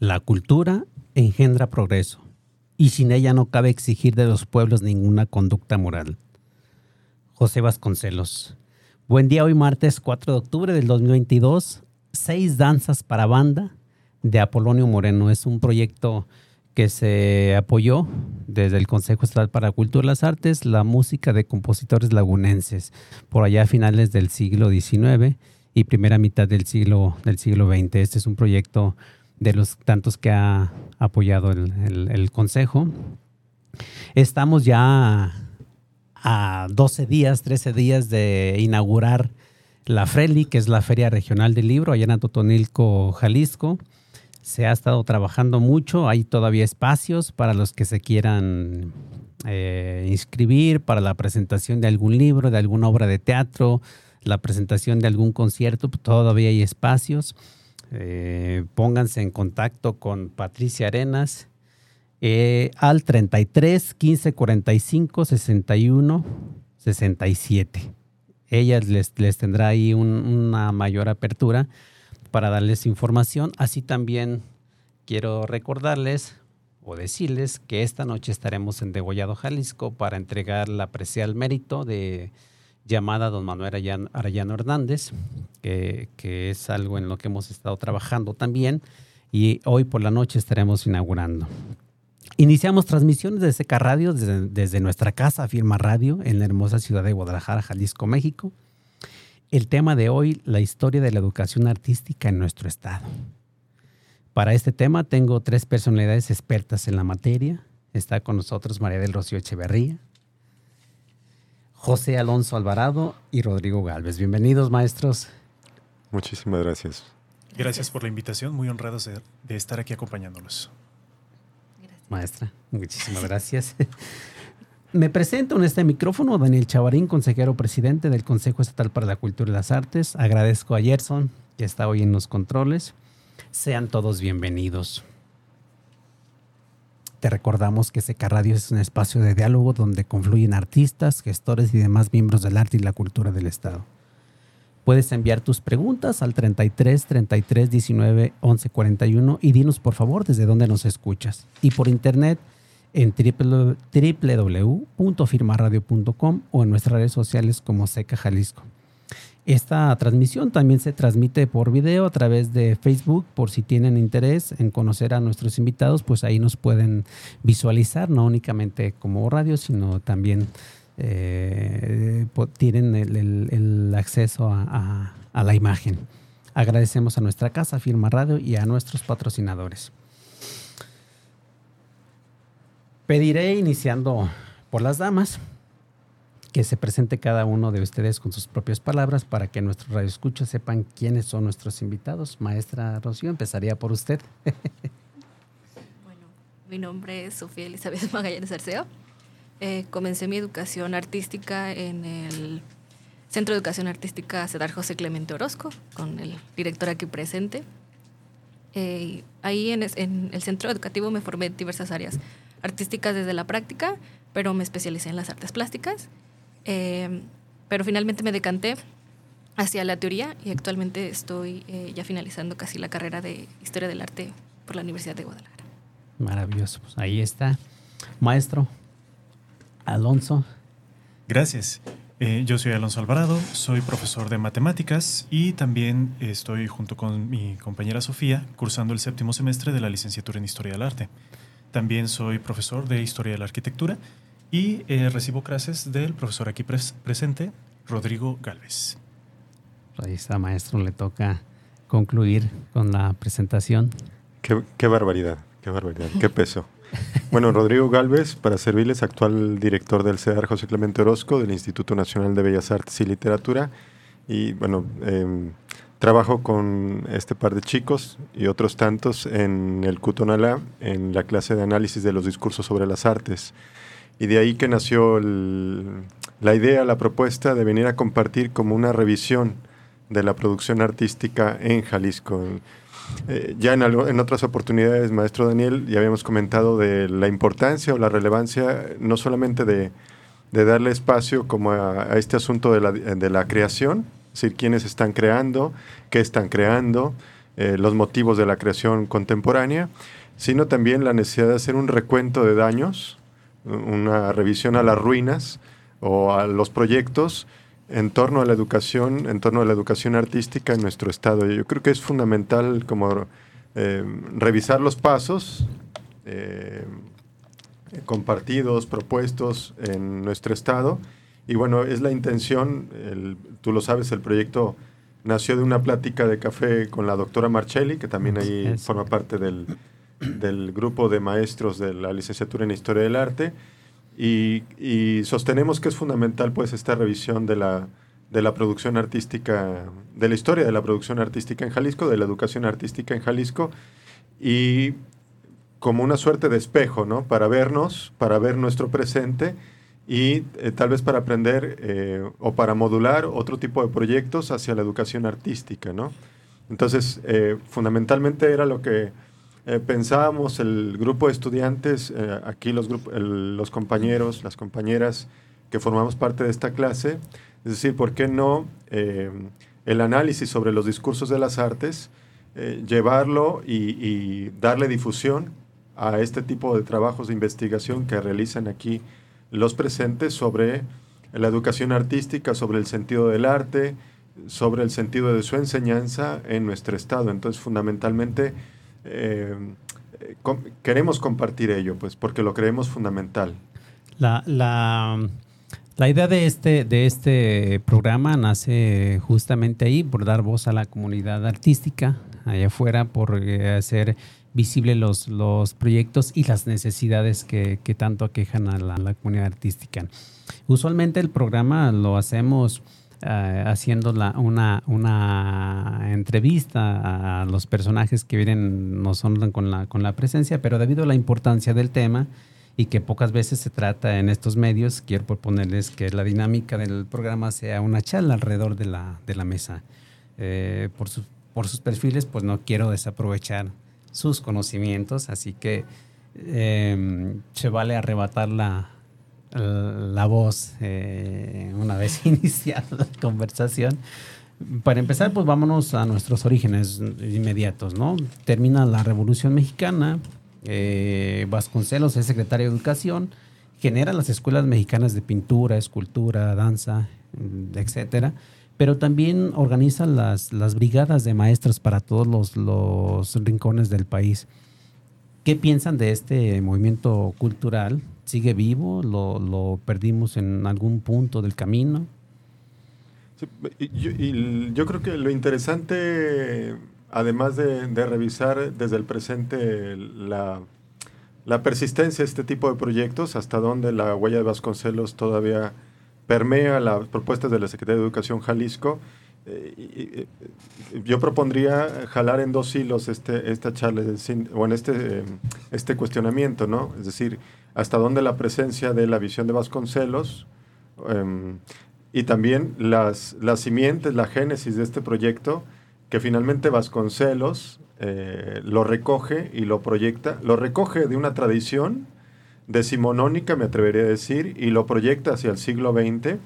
La cultura engendra progreso y sin ella no cabe exigir de los pueblos ninguna conducta moral. José Vasconcelos. Buen día, hoy martes 4 de octubre del 2022. Seis danzas para banda de Apolonio Moreno. Es un proyecto que se apoyó desde el Consejo Estatal para Cultura y las Artes, la música de compositores lagunenses, por allá a finales del siglo XIX y primera mitad del siglo, del siglo XX. Este es un proyecto de los tantos que ha apoyado el, Consejo. Estamos ya a 12 días, 13 días de inaugurar la FRELI, que es la Feria Regional del Libro, allá en Atotonilco, Jalisco. Se ha estado trabajando mucho, hay todavía espacios para los que se quieran eh, inscribir para la presentación de algún libro, de alguna obra de teatro, la presentación de algún concierto, todavía hay espacios. Eh, pónganse en contacto con Patricia Arenas eh, al 33 15 45 61 67. Ella les, les tendrá ahí una mayor apertura para darles información. Así también quiero recordarles o decirles que esta noche estaremos en Degollado, Jalisco, para entregar la precial mérito de llamada don Manuel Arellano, Hernández, que, es algo en lo que hemos estado trabajando también y hoy por la noche estaremos inaugurando. Iniciamos transmisiones de Seca Radio desde, desde, nuestra casa, Firma Radio, en la hermosa ciudad de Guadalajara, Jalisco, México. El tema de hoy, la historia de la educación artística en nuestro estado. Para este tema tengo tres personalidades expertas en la materia. Está con nosotros María del Rocío Echeverría, José Alonso Alvarado y Rodrigo Galvez. Bienvenidos, maestros. Muchísimas gracias. Gracias por la invitación, muy honrados de, estar aquí acompañándolos. Maestra, muchísimas gracias. Me presento en este micrófono Daniel Chavarín, consejero presidente del Consejo Estatal para la Cultura y las Artes. Agradezco a Gerson, que está hoy en los controles. Sean todos bienvenidos. Te recordamos que Seca Radio es un espacio de diálogo donde confluyen artistas, gestores y demás miembros del arte y la cultura del Estado. Puedes enviar tus preguntas al 33 33 19 11 41 y dinos por favor desde dónde nos escuchas. Y por internet en www.firmaradio.com o en nuestras redes sociales como Seca Jalisco. Esta transmisión también se transmite por video a través de Facebook, por si tienen interés en conocer a nuestros invitados, pues ahí nos pueden visualizar, no únicamente como radio, sino también eh, tienen el, acceso a, a la imagen. Agradecemos a nuestra casa, Firma Radio, y a nuestros patrocinadores. Pediré, iniciando por las damas, que se presente cada uno de ustedes con sus propias palabras para que nuestros radioescuchos sepan quiénes son nuestros invitados. Maestra Rocío, empezaría por usted. bueno, mi nombre es Sofía Elizabeth Magallanes Arceo. Eh, comencé mi educación artística en el Centro de Educación Artística Cedar José Clemente Orozco, con el director aquí presente. Eh, ahí en, en el centro educativo me formé en diversas áreas artísticas desde la práctica, pero me especialicé en las artes plásticas Em, pero finalmente me decanté hacia la teoría y actualmente estoy eh, ya finalizando casi la carrera de Historia del Arte por la Universidad de Guadalajara. Maravilloso, pues ahí está. Maestro Alonso. Gracias. Eh, yo soy Alonso Alvarado, soy profesor de matemáticas y también estoy junto con mi compañera Sofía cursando el séptimo semestre de la licenciatura en Historia del Arte. También soy profesor de Historia de la Arquitectura y eh, recibo clases del profesor aquí presente, Rodrigo Galvez. Ahí está, maestro, le toca concluir con la presentación. Qué, qué barbaridad, qué barbaridad, qué peso. Bueno, Rodrigo Galvez, para servirles, actual director del CEDAR José Clemente Orozco, del Instituto Nacional de Bellas Artes y Literatura. Y bueno, em, trabajo con este par de chicos y otros tantos en el Cutonalá, en la clase de análisis de los discursos sobre las artes. Y de ahí que nació la idea, la propuesta de venir a compartir como una revisión de la producción artística en Jalisco. Eh, ya en, otras oportunidades, maestro Daniel, ya habíamos comentado de la importancia o la relevancia no solamente de, darle espacio como a, este asunto de la, de la, creación, es decir, quiénes están creando, qué están creando, eh, los motivos de la creación contemporánea, sino también la necesidad de hacer un recuento de daños, una revisión a las ruinas o a los proyectos en torno a la educación, en torno a la educación artística en nuestro estado. Yo creo que es fundamental como eh, revisar los pasos eh, compartidos, propuestos en nuestro estado. Y bueno, es la intención, tú lo sabes, el proyecto nació de una plática de café con la doctora Marcelli, que también ahí forma parte del, del grupo de maestros de la licenciatura en Historia del Arte. Y, sostenemos que es fundamental pues esta revisión de la, de la producción artística, de la historia de la producción artística en Jalisco, de la educación artística en Jalisco, y como una suerte de espejo, ¿no? Para vernos, para ver nuestro presente y eh, tal vez para aprender eh, o para modular otro tipo de proyectos hacia la educación artística, ¿no? Entonces, eh, fundamentalmente era lo que eh, pensábamos el grupo de estudiantes, eh, aquí los, los compañeros, las compañeras que formamos parte de esta clase, es decir, ¿por qué no eh, el análisis sobre los discursos de las artes, llevarlo y, darle difusión a este tipo de trabajos de investigación que realizan aquí los presentes sobre la educación artística, sobre el sentido del arte, sobre el sentido de su enseñanza en nuestro estado? Entonces, fundamentalmente, eh, queremos compartir ello, pues, porque lo creemos fundamental. La, la, idea de este, de este programa nace justamente ahí, por dar voz a la comunidad artística allá afuera, por eh, hacer visibles los, los proyectos y las necesidades que, tanto aquejan a la comunidad artística. Usualmente el programa lo hacemos eh, haciendo una, una entrevista a los personajes que vienen, nos honran con la, con la presencia, pero debido a la importancia del tema y que pocas veces se trata en estos medios, quiero proponerles que la dinámica del programa sea una charla alrededor de la, de la mesa. Eh, por, por sus perfiles, pues no quiero desaprovechar sus conocimientos, así que eh, se vale arrebatar la, la voz eh, una vez iniciada la conversación. Para empezar, pues vámonos a nuestros orígenes inmediatos, ¿no? Termina la Revolución Mexicana, eh, Vasconcelos es secretario de Educación, genera las escuelas mexicanas de pintura, escultura, danza, etcétera, pero también organiza las, las brigadas de maestros para todos los, los rincones del país. ¿Qué piensan de este movimiento cultural sigue vivo? ¿Lo, lo perdimos en algún punto del camino? y yo, creo que lo interesante, además de, revisar desde el presente la, la, persistencia de este tipo de proyectos, hasta dónde la huella de Vasconcelos todavía permea las propuestas de la Secretaría de Educación Jalisco, eh, yo propondría jalar en dos hilos este, esta charla, o en este, este cuestionamiento, ¿no? Es decir, hasta dónde la presencia de la visión de Vasconcelos em, y también las, las simientes, la génesis de este proyecto, que finalmente Vasconcelos eh, lo recoge y lo proyecta, lo recoge de una tradición decimonónica, me atrevería a decir, y lo proyecta hacia el siglo XX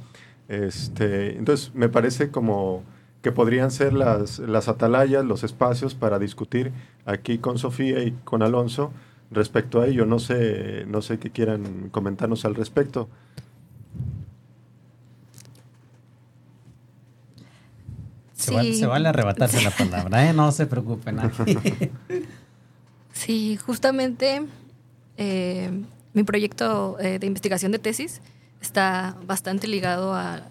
este, entonces, me parece como que podrían ser las, las atalayas, los espacios para discutir aquí con Sofía y con Alonso respecto a ello. No sé, no sé qué quieran comentarnos al respecto. Se, vale, arrebatarse la palabra, ¿eh? No se preocupen. sí, justamente eh, mi proyecto eh, de investigación de tesis está bastante ligado a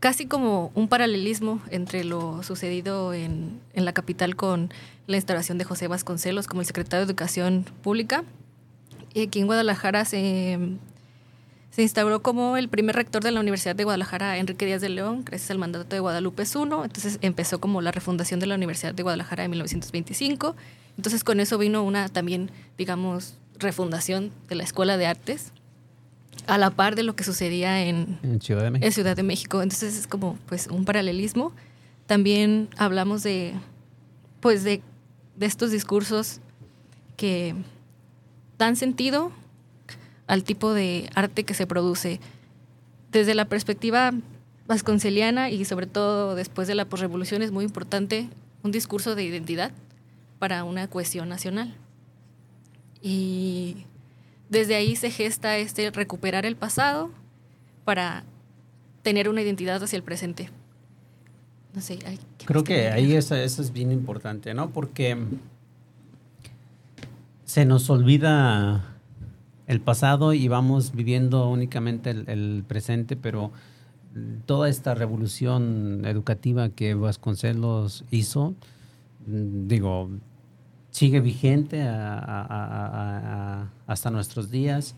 casi como un paralelismo entre lo sucedido en, en la capital con la instalación de José Vasconcelos como el secretario de Educación Pública. Y aquí en Guadalajara se se instauró como el primer rector de la Universidad de Guadalajara, Enrique Díaz de León, gracias al mandato de Guadalupe I. Entonces empezó como la refundación de la Universidad de Guadalajara en 1925. Entonces con eso vino una también, digamos, refundación de la Escuela de Artes a la par de lo que sucedía en, Ciudad, de México. en Ciudad de México. Entonces es como pues un paralelismo. También hablamos de pues de, de estos discursos que dan sentido al tipo de arte que se produce. Desde la perspectiva vasconceliana y sobre todo después de la posrevolución es muy importante un discurso de identidad para una cohesión nacional. Y desde ahí se gesta este recuperar el pasado para tener una identidad hacia el presente. No sé, Creo que ahí eso, eso es bien importante, ¿no? Porque se nos olvida el pasado y vamos viviendo únicamente el, presente, pero toda esta revolución educativa que Vasconcelos hizo, digo, sigue vigente hasta nuestros días,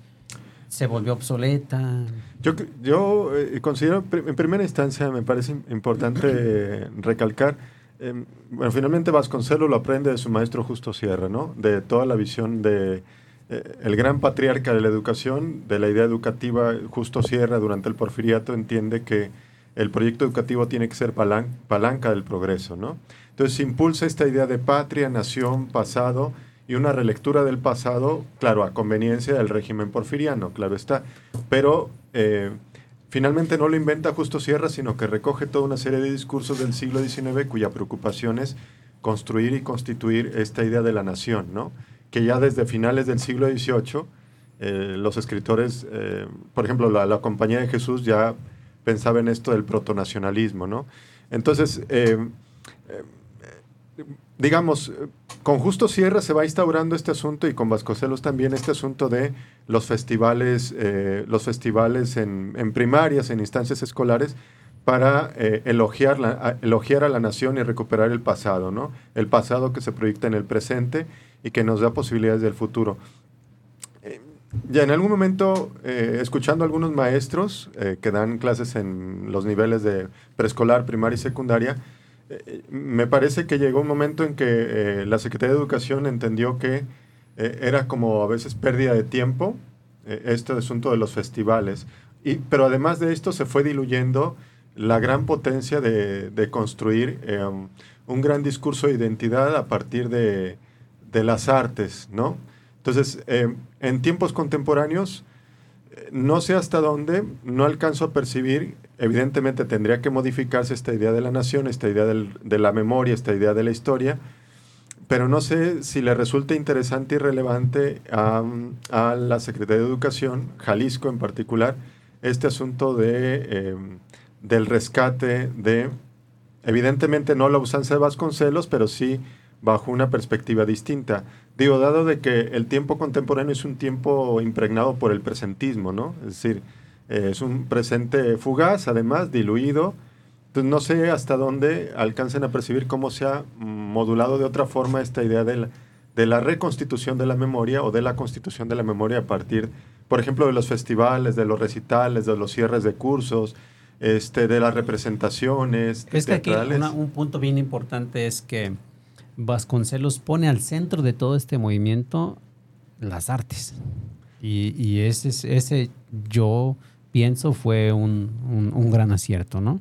se volvió obsoleta. Yo, yo eh, considero, en primera instancia, me parece importante recalcar, em, bueno, finalmente Vasconcelos lo aprende de su maestro Justo Sierra, ¿no? De toda la visión de eh, el gran patriarca de la educación, de la idea educativa, Justo Sierra, durante el porfiriato, entiende que el proyecto educativo tiene que ser palanca del progreso, ¿no? Entonces impulsa esta idea de patria, nación, pasado y una relectura del pasado, claro, a conveniencia del régimen porfiriano, claro está, pero eh, finalmente no lo inventa Justo Sierra, sino que recoge toda una serie de discursos del siglo XIX cuya preocupación es construir y constituir esta idea de la nación, ¿no? que ya desde finales del siglo XVIII eh, los escritores, eh, por ejemplo, la, Compañía de Jesús ya pensaba en esto del protonacionalismo, ¿no? Entonces, digamos, con Justo Sierra se va instaurando este asunto y con Vasconcelos también este asunto de los festivales, los festivales en, primarias, en instancias escolares, para elogiar, la, elogiar a la nación y recuperar el pasado, ¿no? El pasado que se proyecta en el presente y que nos da posibilidades del futuro. Eh, ya en algún momento, eh, escuchando a algunos maestros eh, que dan clases en los niveles de preescolar, primaria y secundaria, me parece que llegó un momento en que la Secretaría de Educación entendió que era como a veces pérdida de tiempo este asunto de los festivales. Y, pero además de esto se fue diluyendo la gran potencia de, de construir un gran discurso de identidad a partir de, de las artes, ¿no? Entonces, eh, en tiempos contemporáneos, eh, no sé hasta dónde, no alcanzo a percibir, evidentemente tendría que modificarse esta idea de la nación, esta idea de la memoria, esta idea de la historia, pero no sé si le resulta interesante y relevante a, la Secretaría de Educación, Jalisco en particular, este asunto de, eh, del rescate de, evidentemente no la usanza de Vasconcelos, pero sí bajo una perspectiva distinta. Digo, dado de que el tiempo contemporáneo es un tiempo impregnado por el presentismo, ¿no? Es decir, eh, es un presente fugaz, además, diluido. Entonces, no sé hasta dónde alcancen a percibir cómo se ha modulado de otra forma esta idea de la, de la reconstitución de la memoria o de la constitución de la memoria a partir, por ejemplo, de los festivales, de los recitales, de los cierres de cursos, este, de las representaciones. Es que aquí un punto bien importante es que Vasconcelos pone al centro de todo este movimiento las artes. Y, ese, ese yo pienso fue un, gran acierto, ¿no?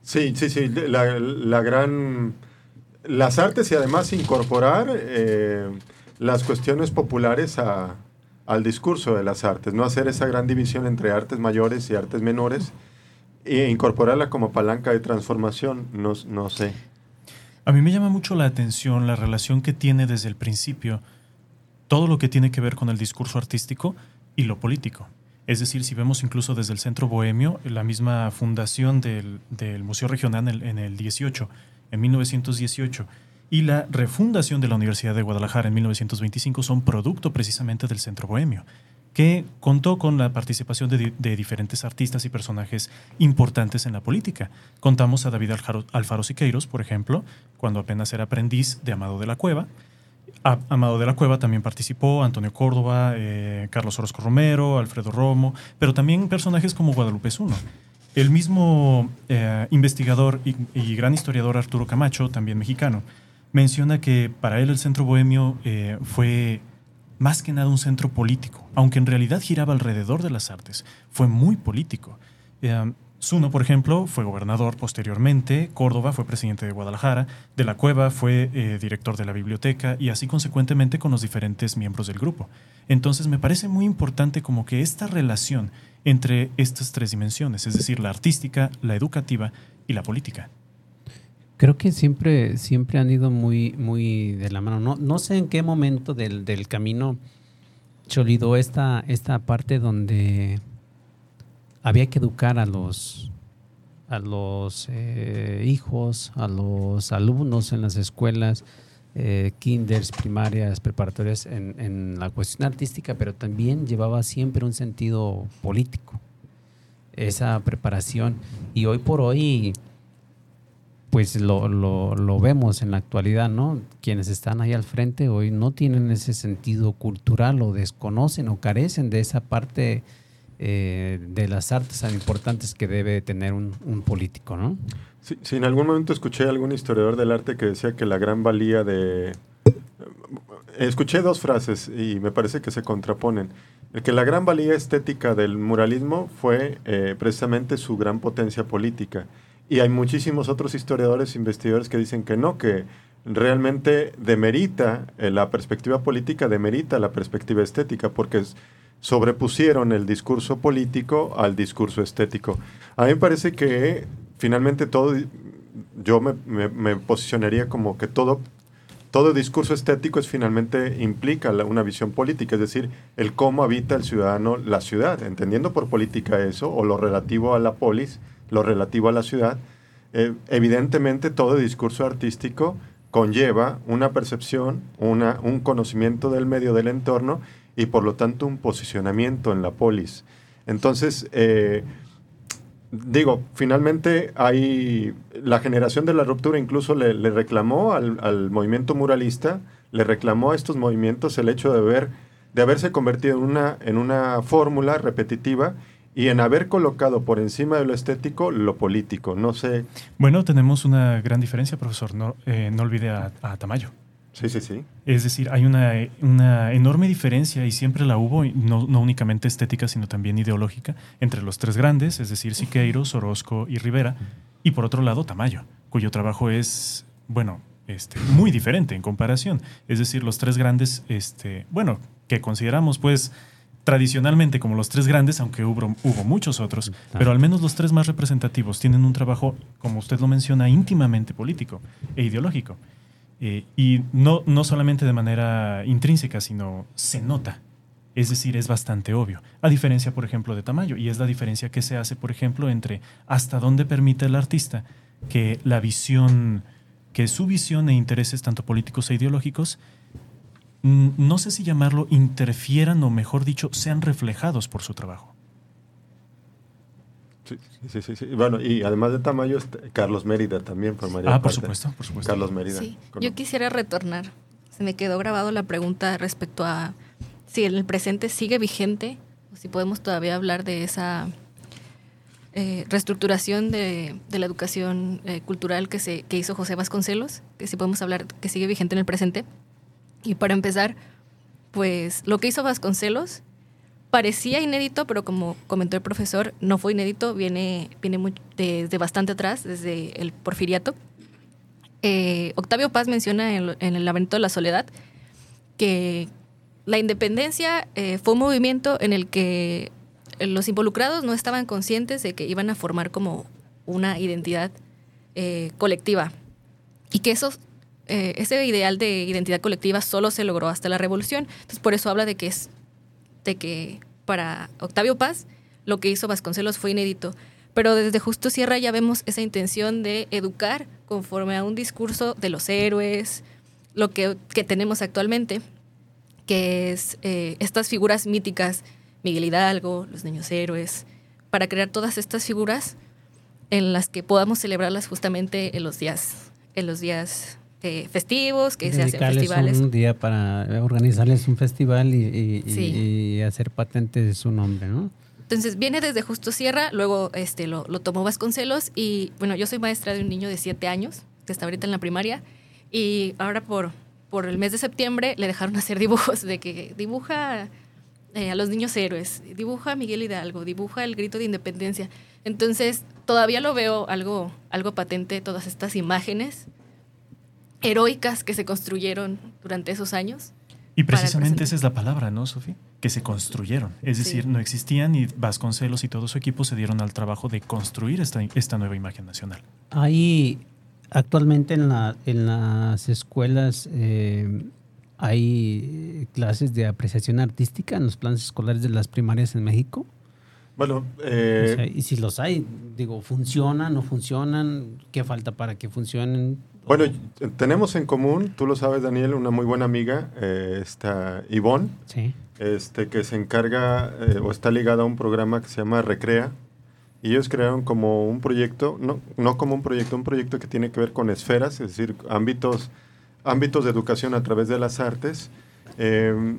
Sí, sí, sí. La, gran. Las artes y además incorporar eh, las cuestiones populares al discurso de las artes, no hacer esa gran división entre artes mayores y artes menores e incorporarla como palanca de transformación, no, no sé. A mí me llama mucho la atención la relación que tiene desde el principio todo lo que tiene que ver con el discurso artístico y lo político. Es decir, si vemos incluso desde el Centro Bohemio, la misma fundación del, Museo Regional en el, en el 18, en 1918, y la refundación de la Universidad de Guadalajara en 1925 son producto precisamente del Centro Bohemio, que contó con la participación de, diferentes artistas y personajes importantes en la política. Contamos a David Alfaro Siqueiros, por ejemplo, cuando apenas era aprendiz de Amado de la Cueva. Amado de la Cueva también participó, Antonio Córdoba, eh, Carlos Orozco Romero, Alfredo Romo, pero también personajes como Guadalupe Zuno. El mismo eh, investigador y, y gran historiador Arturo Camacho, también mexicano, menciona que para él el centro bohemio eh, fue más que nada un centro político, aunque en realidad giraba alrededor de las artes, fue muy político. Zuno, por ejemplo, fue gobernador posteriormente, Córdoba fue presidente de Guadalajara, De la Cueva fue eh, director de la biblioteca y así consecuentemente con los diferentes miembros del grupo. Entonces me parece muy importante como que esta relación entre estas tres dimensiones, es decir, la artística, la educativa y la política. Creo que siempre, siempre han ido muy, muy de la mano. No, no sé en qué momento del, del camino cholidó esta, esta parte donde había que educar a los, a los eh, hijos, a los alumnos en las escuelas, eh, kinders, primarias, preparatorias, en, en, la cuestión artística, pero también llevaba siempre un sentido político, esa preparación. Y hoy por hoy pues lo, lo, vemos en la actualidad, ¿no? Quienes están ahí al frente hoy no tienen ese sentido cultural o desconocen o carecen de esa parte eh, de las artes tan importantes que debe tener un, político, ¿no? Sí, sí, en algún momento escuché a algún historiador del arte que decía que la gran valía de... Escuché dos frases y me parece que se contraponen. El que la gran valía estética del muralismo fue eh, precisamente su gran potencia política y hay muchísimos otros historiadores, investigadores que dicen que no, que realmente demerita eh, la perspectiva política, demerita la perspectiva estética, porque sobrepusieron el discurso político al discurso estético. A mí me parece que finalmente todo, yo me, posicionaría como que todo, todo discurso estético es finalmente implica una visión política, es decir, el cómo habita el ciudadano la ciudad, entendiendo por política eso, o lo relativo a la polis, lo relativo a la ciudad, eh, evidentemente todo discurso artístico conlleva una percepción, una, un conocimiento del medio del entorno y por lo tanto un posicionamiento en la polis. Entonces, eh, digo, finalmente hay la generación de la ruptura incluso le, reclamó al, al, movimiento muralista, le reclamó a estos movimientos el hecho de, ver, de haberse convertido en una, en una fórmula repetitiva y en haber colocado por encima de lo estético lo político. No sé. Bueno, tenemos una gran diferencia, profesor. No, eh, no olvide a, Tamayo. Sí, sí, sí. Es decir, hay una, una enorme diferencia y siempre la hubo, no, no, únicamente estética, sino también ideológica, entre los tres grandes, es decir, Siqueiros, Orozco y Rivera, y por otro lado Tamayo, cuyo trabajo es, bueno, este, muy diferente en comparación. Es decir, los tres grandes, este, bueno, que consideramos pues tradicionalmente como los tres grandes, aunque hubo, hubo muchos otros, pero al menos los tres más representativos tienen un trabajo, como usted lo menciona, íntimamente político e ideológico. Eh, y no, no solamente de manera intrínseca, sino se nota. Es decir, es bastante obvio. A diferencia, por ejemplo, de Tamayo. Y es la diferencia que se hace, por ejemplo, entre hasta dónde permite el artista que la visión, que su visión e intereses, tanto políticos e ideológicos, no sé si llamarlo, interfieran o mejor dicho, sean reflejados por su trabajo. Sí, sí, sí, Bueno, y además de Tamayo, Carlos Mérida también formaría Ah, por supuesto, por supuesto. Carlos Mérida. Sí. Yo quisiera retornar. Se me quedó grabado la pregunta respecto a si en el presente sigue vigente, o si podemos todavía hablar de esa eh, reestructuración de, la educación eh, cultural que, se, que hizo José Vasconcelos, que si podemos hablar que sigue vigente en el presente. Y para empezar, pues lo que hizo Vasconcelos parecía inédito, pero como comentó el profesor, no fue inédito, viene, viene desde bastante atrás, desde el porfiriato. Eh, Octavio Paz menciona en, El laberinto de la soledad que la independencia eh, fue un movimiento en el que los involucrados no estaban conscientes de que iban a formar como una identidad eh, colectiva y que eso eh, ese ideal de identidad colectiva solo se logró hasta la revolución. Entonces, por eso habla de que es de que para Octavio Paz, lo que hizo Vasconcelos fue inédito. Pero desde Justo Sierra ya vemos esa intención de educar conforme a un discurso de los héroes, lo que, tenemos actualmente, que es eh, estas figuras míticas, Miguel Hidalgo, los niños héroes, para crear todas estas figuras en las que podamos celebrarlas justamente en los días, en los días eh, festivos, que se hacen festivales. un día para organizarles un festival y, hacer patente de su nombre, ¿no? Entonces viene desde Justo Sierra, luego este, lo, lo, tomó Vasconcelos y bueno, yo soy maestra de un niño de siete años, que está ahorita en la primaria, y ahora por, por el mes de septiembre le dejaron hacer dibujos de que dibuja eh, a los niños héroes, dibuja a Miguel Hidalgo, dibuja el grito de independencia. Entonces todavía lo veo algo, algo patente, todas estas imágenes heroicas que se construyeron durante esos años. Y precisamente esa es la palabra, ¿no, Sofía? Que se construyeron. Es decir, no existían y Vasconcelos y todo su equipo se dieron al trabajo de construir esta, esta nueva imagen nacional. Hay actualmente en, la, en las escuelas eh, hay clases de apreciación artística en los planes escolares de las primarias en México. Bueno, eh, y si los hay, digo, ¿funcionan, no funcionan? ¿Qué falta para que funcionen? Bueno, tenemos en común, tú lo sabes, Daniel, una muy buena amiga, eh, está Ivonne, este, que se encarga eh, o está ligada a un programa que se llama Recrea. Y ellos crearon como un proyecto, no, no como un proyecto, un proyecto que tiene que ver con esferas, es decir, ámbitos, ámbitos de educación a través de las artes. Em,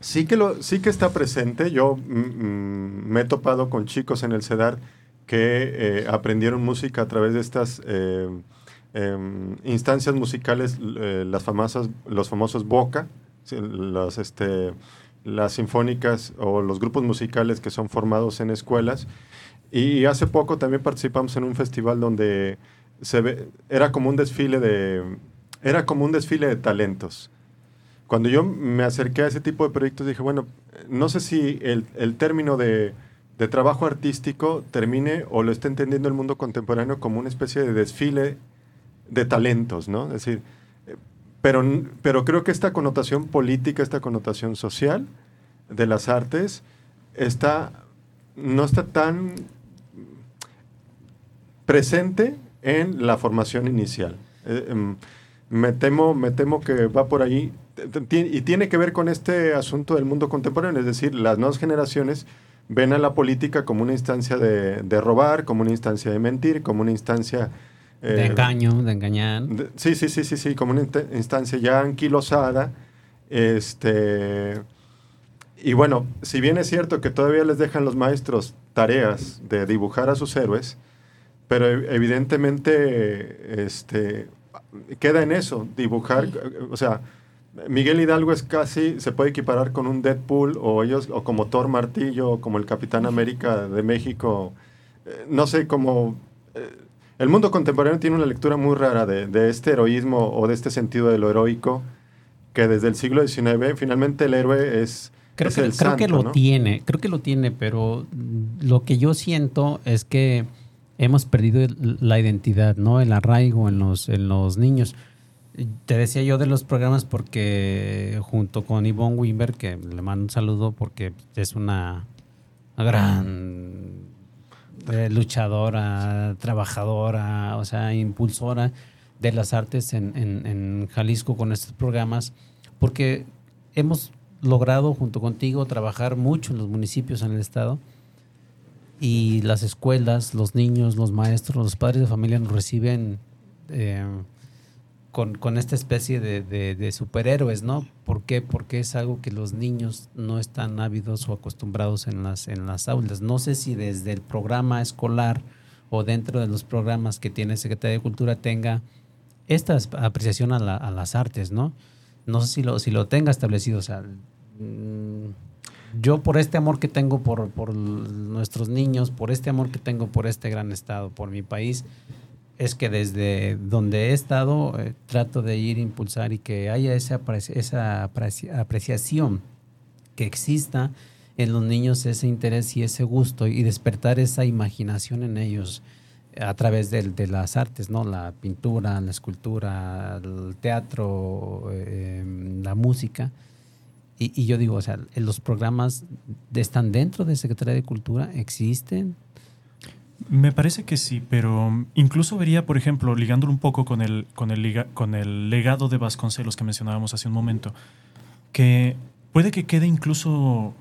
sí, que lo, sí que está presente. Yo mm, mm, me he topado con chicos en el CEDAR que eh, aprendieron música a través de estas Em, instancias musicales, eh, las famosas, los famosos Boca, las, este, las sinfónicas o los grupos musicales que son formados en escuelas. Y hace poco también participamos en un festival donde se ve, era como un desfile de era como un desfile de talentos. Cuando yo me acerqué a ese tipo de proyectos dije, bueno, no sé si el, el término de, de trabajo artístico termine o lo está entendiendo el mundo contemporáneo como una especie de desfile de talentos, ¿no? Es decir, pero, pero creo que esta connotación política, esta connotación social de las artes, está, no está tan presente en la formación inicial. Eh, em, me, temo, me temo que va por ahí y tiene que ver con este asunto del mundo contemporáneo, es decir, las nuevas generaciones ven a la política como una instancia de robar, como una instancia de mentir, como una instancia de eh, engaño, de engañar. sí, sí, sí, sí, sí, como una instancia ya anquilosada. Este, y bueno, si bien es cierto que todavía les dejan los maestros tareas de dibujar a sus héroes, pero evidentemente este, queda en eso, dibujar, o sea, Miguel Hidalgo es casi, se puede equiparar con un Deadpool o ellos, o como Thor Martillo, o como el Capitán América de México, eh, no sé, como... Eh, el mundo contemporáneo tiene una lectura muy rara de, este heroísmo o de este sentido de lo heroico, que desde el siglo XIX finalmente el héroe es... Creo, que, el creo que lo tiene, creo que lo tiene, pero lo que yo siento es que hemos perdido la identidad, ¿no? El arraigo en los, en los niños. Te decía yo de los programas porque junto con Yvonne Wimber, que le mando un saludo porque es una gran eh, luchadora, trabajadora, o sea, impulsora de las artes en, en, Jalisco con estos programas, porque hemos logrado junto contigo trabajar mucho en los municipios en el estado y las escuelas, los niños, los maestros, los padres de familia nos reciben eh, con, con esta especie de, de, superhéroes, ¿no? ¿Por qué? Porque es algo que los niños no están ávidos o acostumbrados en las, en las aulas. No sé si desde el programa escolar o dentro de los programas que tiene Secretaría de Cultura tenga esta apreciación a, la, a las artes, ¿no? No sé si lo, si lo tenga establecido. O sea, mm, yo por este amor que tengo por, por nuestros niños, por este amor que tengo por este gran estado, por mi país, es que desde donde he estado eh, trato de ir a impulsar y que haya esa, esa apreciación, que exista en los niños ese interés y ese gusto y despertar esa imaginación en ellos a través de, de las artes, ¿no? La pintura, la escultura, el teatro, em, la música. Y, yo digo, o sea, ¿los programas están dentro de Secretaría de Cultura? ¿Existen? Me parece que sí, pero incluso vería, por ejemplo, ligándolo un poco con el, con el, con el legado de Vasconcelos que mencionábamos hace un momento, que puede que quede incluso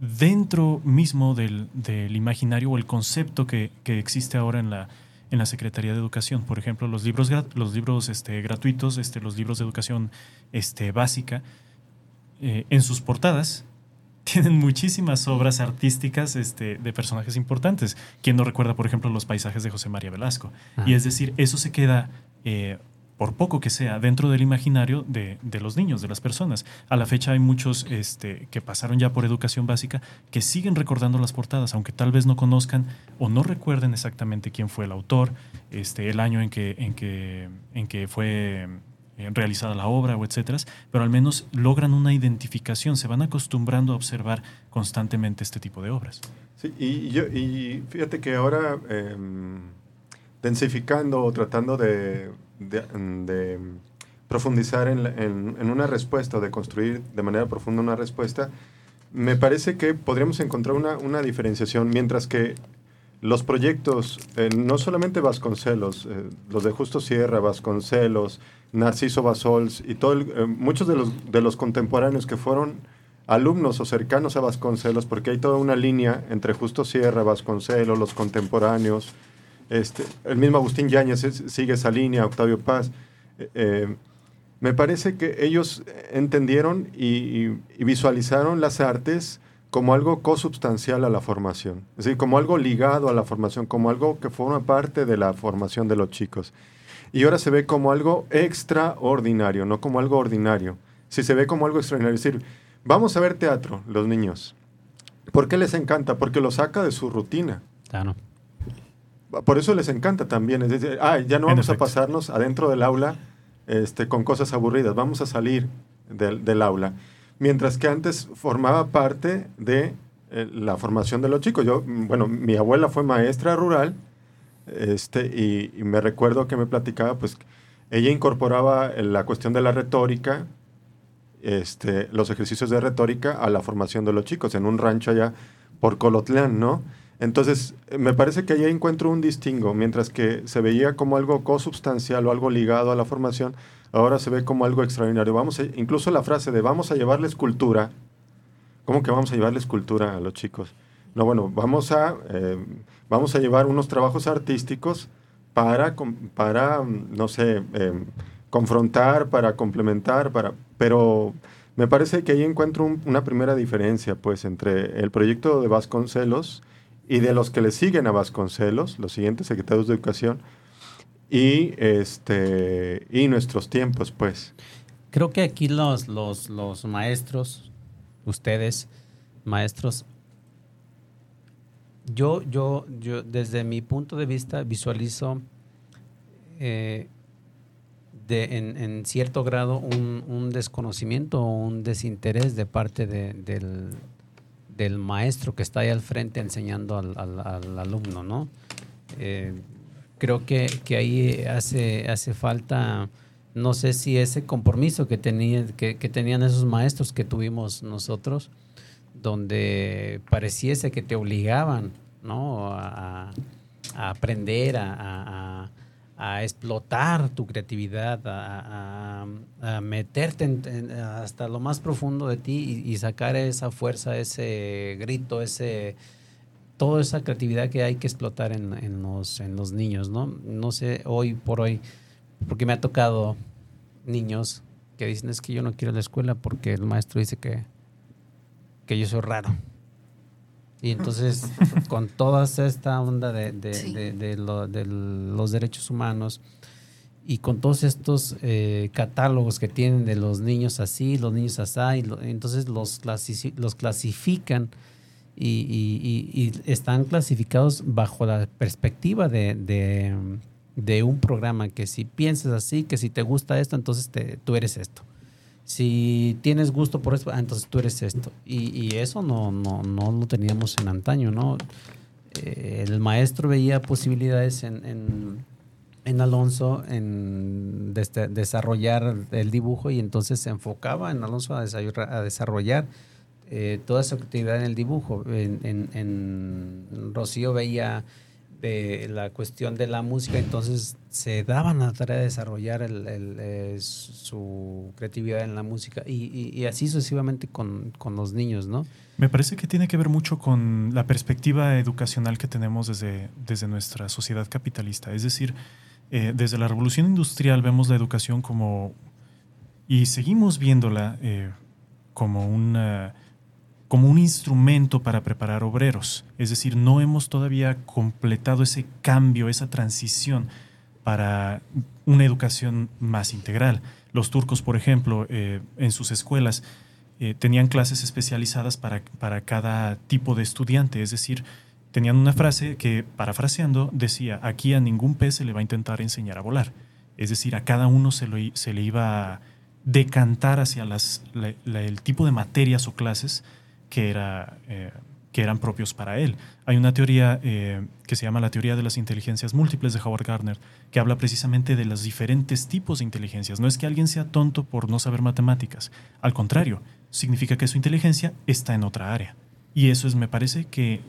dentro mismo del, imaginario o el concepto que, existe ahora en la, en la Secretaría de Educación. Por ejemplo, los libros, los libros este, gratuitos, este, los libros de educación este, básica, eh, en sus portadas tienen muchísimas obras artísticas este, de personajes importantes. ¿Quién no recuerda, por ejemplo, los paisajes de José María Velasco? Y es decir, eso se queda, eh, por poco que sea, dentro del imaginario de, los niños, de las personas. A la fecha hay muchos este, que pasaron ya por educación básica que siguen recordando las portadas, aunque tal vez no conozcan o no recuerden exactamente quién fue el autor, este, el año en que, en que, en que fue realizada la obra o etcétera, pero al menos logran una identificación, se van acostumbrando a observar constantemente este tipo de obras. Sí, y, yo, y fíjate que ahora em, densificando o tratando de, profundizar en, una respuesta, de construir de manera profunda una respuesta, me parece que podríamos encontrar una, una diferenciación, mientras que los proyectos, eh, no solamente Vasconcelos, eh, los de Justo Sierra, Vasconcelos, Narciso Basols y todo eh, muchos de los, de los contemporáneos que fueron alumnos o cercanos a Vasconcelos, porque hay toda una línea entre Justo Sierra, Vasconcelos, los contemporáneos, este, el mismo Agustín Yáñez sigue esa línea, Octavio Paz. me parece que ellos entendieron y visualizaron las artes como algo consubstancial a la formación, es decir, como algo ligado a la formación, como algo que forma parte de la formación de los chicos. Y ahora se ve como algo extraordinario, no como algo ordinario. Si se ve como algo extraordinario, es decir, vamos a ver teatro, los niños. ¿Por qué les encanta? Porque lo saca de su rutina. Por eso les encanta también. Es decir, ah, ya no vamos a pasarnos adentro del aula este, con cosas aburridas, vamos a salir del, del aula mientras que antes formaba parte de eh, la formación de los chicos. Yo, bueno, mi abuela fue maestra rural, este, y, me recuerdo que me platicaba, pues, ella incorporaba la cuestión de la retórica, este, los ejercicios de retórica a la formación de los chicos en un rancho allá por Colotlán, ¿no? Entonces, me parece que ahí encuentro un distingo, mientras que se veía como algo consubstancial o algo ligado a la formación, ahora se ve como algo extraordinario. Vamos incluso la frase de vamos a llevarles cultura. ¿Cómo que vamos a llevarles cultura a los chicos? No, bueno, vamos a, eh, vamos a llevar unos trabajos artísticos para, para no sé, em, confrontar, para complementar, para, pero me parece que ahí encuentro una primera diferencia, pues, entre el proyecto de Vasconcelos y de los que le siguen a Vasconcelos, los siguientes secretarios de Educación, y este y nuestros tiempos, pues. Creo que aquí los, los, los maestros, ustedes, maestros, yo, yo, yo desde mi punto de vista visualizo eh, de, en, cierto grado un, desconocimiento o un desinterés de parte de, del, maestro que está ahí al frente enseñando al, al, alumno, ¿no? Eh, creo que, ahí hace, hace falta, no sé si ese compromiso que, tenía, que, tenían esos maestros que tuvimos nosotros, donde pareciese que te obligaban ¿no? a, aprender, a, explotar tu creatividad, a, meterte hasta lo más profundo de ti y, sacar esa fuerza, ese grito, ese toda esa creatividad que hay que explotar en, en, los, en los niños, ¿no? No sé, hoy por hoy, porque me ha tocado niños que dicen es que yo no quiero a la escuela porque el maestro dice que, que yo soy raro. Y entonces, con toda esta onda de, de, de, los derechos humanos y con todos estos eh, catálogos que tienen de los niños así, los niños así, entonces los, los clasifican y, están clasificados bajo la perspectiva de, un programa que si piensas así, que si te gusta esto, entonces tú eres esto. Si tienes gusto por esto, ah, entonces tú eres esto. Y, eso no, no, no, lo teníamos en antaño, ¿no? Eh, el maestro veía posibilidades en, en Alonso en desarrollar el dibujo y entonces se enfocaba en Alonso a desarrollar, eh, toda su actividad en el dibujo. En, Rocío veía eh, la cuestión de la música, entonces se daban la tarea de desarrollar eh, su creatividad en la música y, así sucesivamente con, con, los niños, ¿no? Me parece que tiene que ver mucho con la perspectiva educacional que tenemos desde, desde nuestra sociedad capitalista. Es decir, eh, desde la revolución industrial vemos la educación como, y seguimos viéndola eh, como, una, como un instrumento para preparar obreros. Es decir, no hemos todavía completado ese cambio, esa transición para una educación más integral. Los turcos, por ejemplo, eh, en sus escuelas tenían clases especializadas para, para cada tipo de estudiante, es decir, tenían una frase que, parafraseando, decía, aquí a ningún pez se le va a intentar enseñar a volar. Es decir, a cada uno se, se le iba a decantar hacia las, el tipo de materias o clases que, era, eh, que eran propios para él. Hay una teoría eh, que se llama la teoría de las inteligencias múltiples de Howard Gardner, que habla precisamente de los diferentes tipos de inteligencias. No es que alguien sea tonto por no saber matemáticas, al contrario, significa que su inteligencia está en otra área. Y eso es, me parece que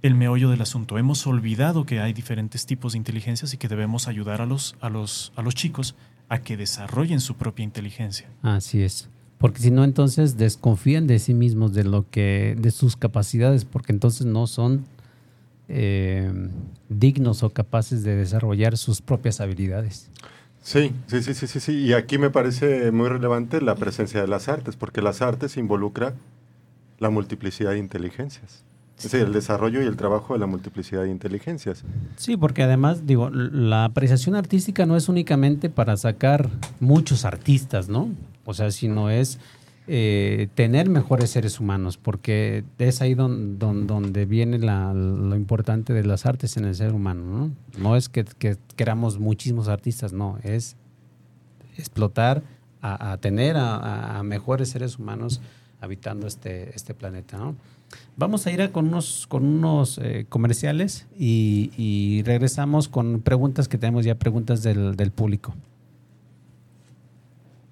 el meollo del asunto. Hemos olvidado que hay diferentes tipos de inteligencias y que debemos ayudar a los, a los, a los chicos a que desarrollen su propia inteligencia. Así es. Porque si no, entonces desconfían de sí mismos, de lo que, de sus capacidades, porque entonces no son eh, dignos o capaces de desarrollar sus propias habilidades. Sí, sí, sí, sí, sí, sí. Y aquí me parece muy relevante la presencia de las artes, porque las artes involucra la multiplicidad de inteligencias. Sí, el desarrollo y el trabajo de la multiplicidad de inteligencias. Sí, porque además, digo, la apreciación artística no es únicamente para sacar muchos artistas, ¿no? O sea, sino es eh, tener mejores seres humanos, porque es ahí donde viene lo importante de las artes en el ser humano, ¿no? No es que, queramos muchísimos artistas, no, es explotar a, tener a, mejores seres humanos habitando este, este planeta. Vamos a ir a con unos, con unos eh, comerciales y, regresamos con preguntas que tenemos ya, preguntas del público.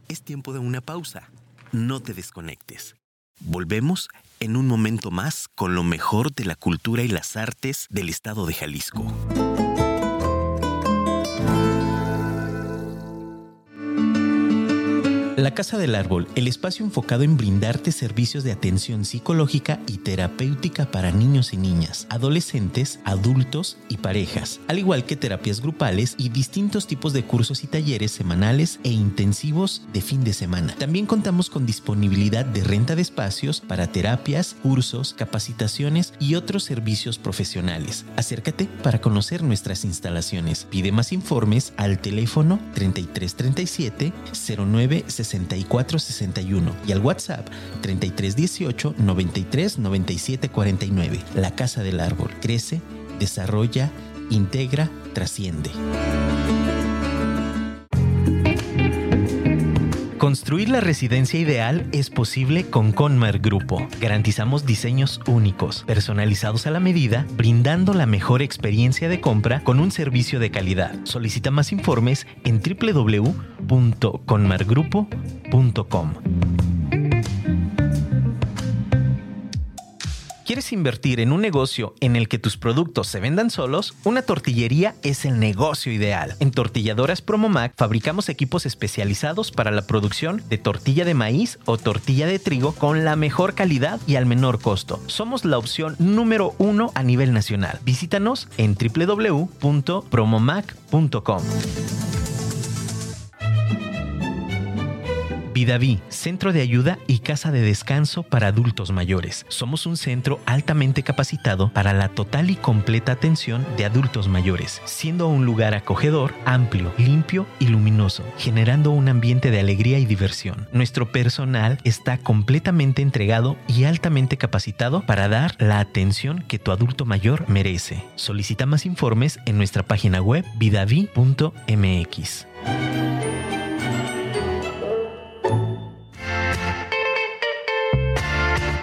Es tiempo de una pausa. No te desconectes. Volvemos en un momento más con lo mejor de la cultura y las artes del estado de Jalisco. La Casa del Árbol, el espacio enfocado en brindarte servicios de atención psicológica y terapéutica para niños y niñas, adolescentes, adultos y parejas, al igual que terapias grupales y distintos tipos de cursos y talleres semanales e intensivos de fin de semana. También contamos con disponibilidad de renta de espacios para terapias, cursos, capacitaciones y otros servicios profesionales. Acércate para conocer nuestras instalaciones. Pide más informes al teléfono 3337 09 6461 y al WhatsApp 3318 93 97 49. La Casa del Árbol crece, desarrolla, integra, trasciende. Construir la residencia ideal es posible con Conmar Grupo. Garantizamos diseños únicos, personalizados a la medida, brindando la mejor experiencia de compra con un servicio de calidad. Solicita más informes en www.conmargrupo.com. ¿Quieres invertir en un negocio en el que tus productos se vendan solos? Una tortillería es el negocio ideal. En Tortilladoras Promomac fabricamos equipos especializados para la producción de tortilla de maíz o tortilla de trigo con la mejor calidad y al menor costo. Somos la opción número uno a nivel nacional. Visítanos en www.promomac.com. Vidaví, centro de ayuda y casa de descanso para adultos mayores. Somos un centro altamente capacitado para la total y completa atención de adultos mayores, siendo un lugar acogedor, amplio, limpio y luminoso, generando un ambiente de alegría y diversión. Nuestro personal está completamente entregado y altamente capacitado para dar la atención que tu adulto mayor merece. Solicita más informes en nuestra página web vidavi.mx.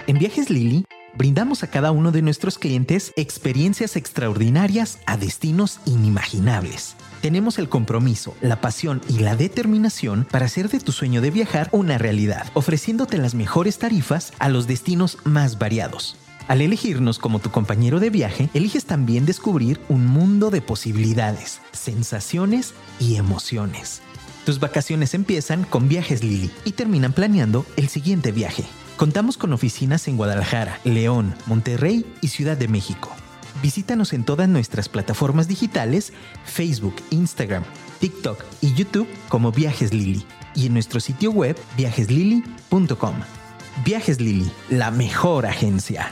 En Viajes Lili brindamos a cada uno de nuestros clientes experiencias extraordinarias a destinos inimaginables. Tenemos el compromiso, la pasión y la determinación para hacer de tu sueño de viajar una realidad, ofreciéndote las mejores tarifas a los destinos más variados. Al elegirnos como tu compañero de viaje, eliges también descubrir un mundo de posibilidades, sensaciones y emociones. Tus vacaciones empiezan con Viajes Lili y terminan planeando el siguiente viaje. Contamos con oficinas en Guadalajara, León, Monterrey y Ciudad de México. Visítanos en todas nuestras plataformas digitales, Facebook, Instagram, TikTok y YouTube como Viajes Lili y en nuestro sitio web viajeslili.com. Viajes Lili, la mejor agencia.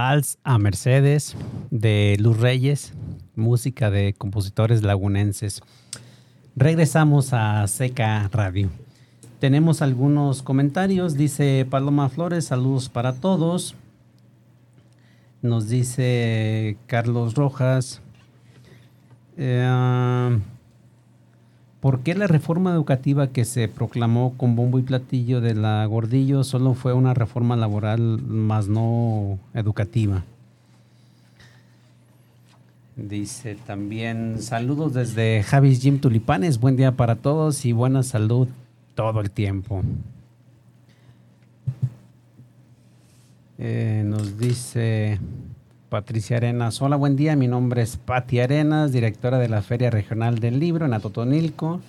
Vals a Mercedes de Luz Reyes, música de compositores lagunenses. Regresamos a Seca Radio. Tenemos algunos comentarios. Dice Paloma Flores, saludos para todos. Nos dice Carlos Rojas. Eh, ¿Por qué la reforma educativa que se proclamó con bombo y platillo de la Gordillo solo fue una reforma laboral más no educativa? Dice también saludos desde Javis Jim Tulipanes, buen día para todos y buena salud todo el tiempo. Eh, nos dice Patricia Arenas. Hola, buen día. Mi nombre es Pati Arenas, directora de la Feria Regional del Libro en Atotonilco.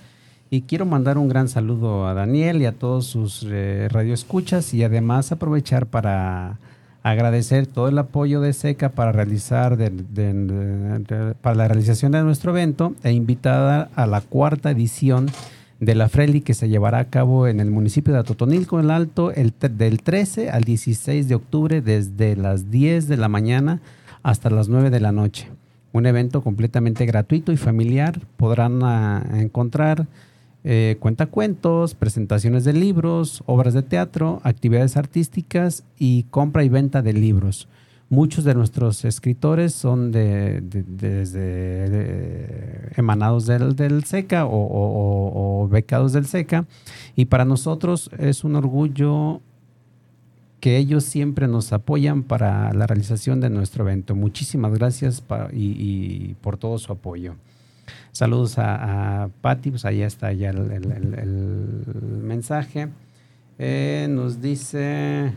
Y quiero mandar un gran saludo a Daniel y a todos sus eh, radioescuchas y además aprovechar para agradecer todo el apoyo de SECA para realizar para la realización de nuestro evento e invitada a la cuarta edición de la Freli que se llevará a cabo en el municipio de Atotonilco, el Alto, el, del 13 al 16 de octubre, desde las 10 de la mañana hasta las 9 de la noche. Un evento completamente gratuito y familiar. Podrán ah, encontrar eh, cuentacuentos, presentaciones de libros, obras de teatro, actividades artísticas y compra y venta de libros. Muchos de nuestros escritores son de, emanados del, del SECA o, becados del SECA y para nosotros es un orgullo que ellos siempre nos apoyan para la realización de nuestro evento. Muchísimas gracias y, por todo su apoyo. Saludos a, a Patti, pues ahí está ya el, mensaje. Eh, nos dice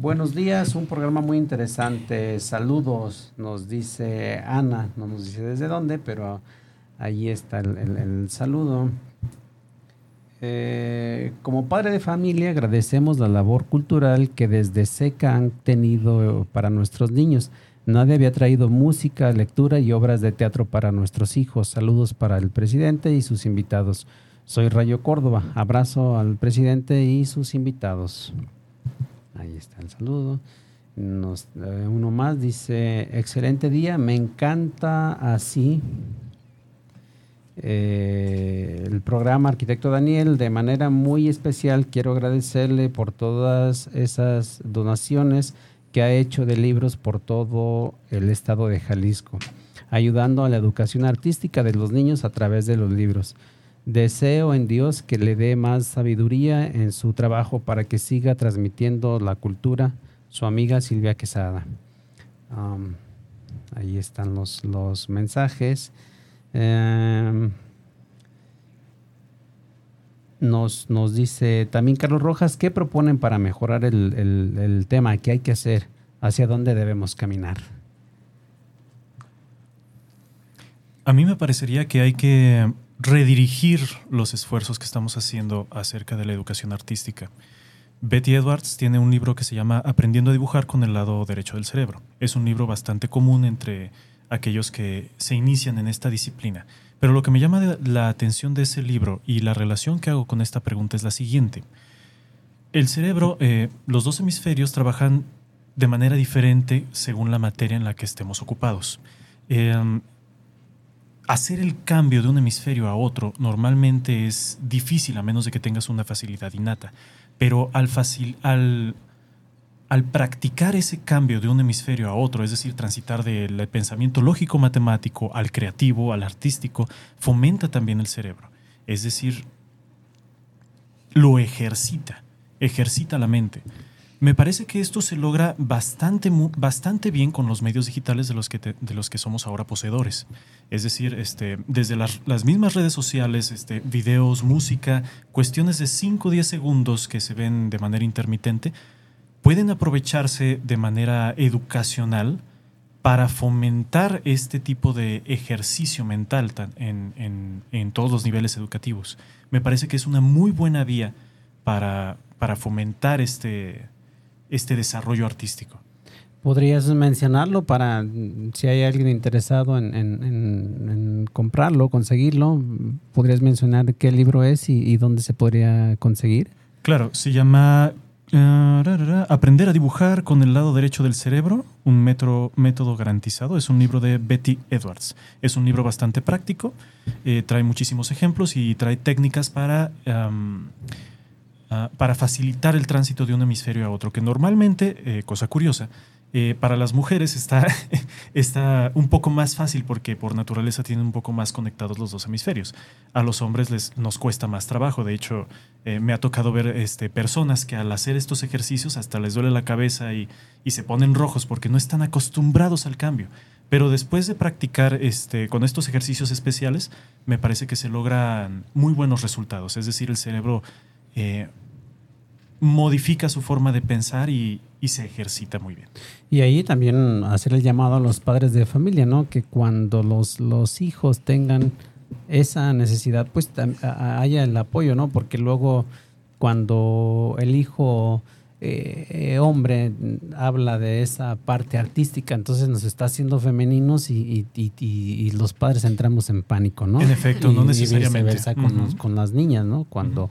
Buenos días, un programa muy interesante. Saludos, nos dice Ana, no nos dice desde dónde, pero ahí está el, saludo. Eh, como padre de familia, agradecemos la labor cultural que desde SECA han tenido para nuestros niños. Nadie había traído música, lectura y obras de teatro para nuestros hijos. Saludos para el presidente y sus invitados. Soy Rayo Córdoba. Abrazo al presidente y sus invitados. Ahí está el saludo. Uno más dice, excelente día, me encanta así eh, el programa Arquitecto Daniel. De manera muy especial quiero agradecerle por todas esas donaciones que ha hecho de libros por todo el estado de Jalisco, ayudando a la educación artística de los niños a través de los libros. Deseo en Dios que le dé más sabiduría en su trabajo para que siga transmitiendo la cultura. Su amiga Silvia Quesada. ahí están los, los mensajes. Em, nos, nos, dice también Carlos Rojas, ¿qué proponen para mejorar el, el, tema? ¿Qué hay que hacer? hacia dónde debemos caminar. A mí me parecería que hay que redirigir los esfuerzos que estamos haciendo acerca de la educación artística. Betty Edwards tiene un libro que se llama Aprendiendo a dibujar con el lado derecho del cerebro. Es un libro bastante común entre aquellos que se inician en esta disciplina. Pero lo que me llama la atención de ese libro y la relación que hago con esta pregunta es la siguiente. El cerebro, eh, los dos hemisferios trabajan de manera diferente según la materia en la que estemos ocupados. Em, hacer el cambio de un hemisferio a otro normalmente es difícil a menos de que tengas una facilidad innata. Pero al, al, al practicar ese cambio de un hemisferio a otro, es decir, transitar del pensamiento lógico-matemático al creativo, al artístico, fomenta también el cerebro. Es decir, lo ejercita, ejercita la mente. Me parece que esto se logra bastante, bastante bien con los medios digitales de los que, de los que somos ahora poseedores. Es decir, este, desde las, mismas redes sociales, este, videos, música, cuestiones de 5 o 10 segundos que se ven de manera intermitente, pueden aprovecharse de manera educacional para fomentar este tipo de ejercicio mental en, en, todos los niveles educativos. Me parece que es una muy buena vía para, para fomentar este, este desarrollo artístico. ¿Podrías mencionarlo para si hay alguien interesado en, comprarlo, conseguirlo? ¿Podrías mencionar qué libro es y, dónde se podría conseguir? Claro, se llama uh, Aprender a dibujar con el lado derecho del cerebro, un método garantizado. Es un libro de Betty Edwards. Es un libro bastante práctico, eh, trae muchísimos ejemplos y trae técnicas para... Um, Ah, para facilitar el tránsito de un hemisferio a otro, que normalmente, eh, cosa curiosa, eh, para las mujeres está, está un poco más fácil porque por naturaleza tienen un poco más conectados los dos hemisferios. A los hombres les, nos cuesta más trabajo. De hecho, eh, me ha tocado ver este, personas que al hacer estos ejercicios hasta les duele la cabeza y, y, se ponen rojos porque no están acostumbrados al cambio. Pero después de practicar este, con estos ejercicios especiales, me parece que se logran muy buenos resultados. Es decir, el cerebro eh, modifica su forma de pensar y, se ejercita muy bien. Y ahí también hacer el llamado a los padres de familia, ¿no? Que cuando los, los hijos tengan esa necesidad, pues haya el apoyo, ¿no? Porque luego cuando el hijo eh, hombre habla de esa parte artística, entonces nos está haciendo femeninos y, los padres entramos en pánico, ¿no? En efecto, no necesariamente. con, con, las niñas, ¿no? Cuando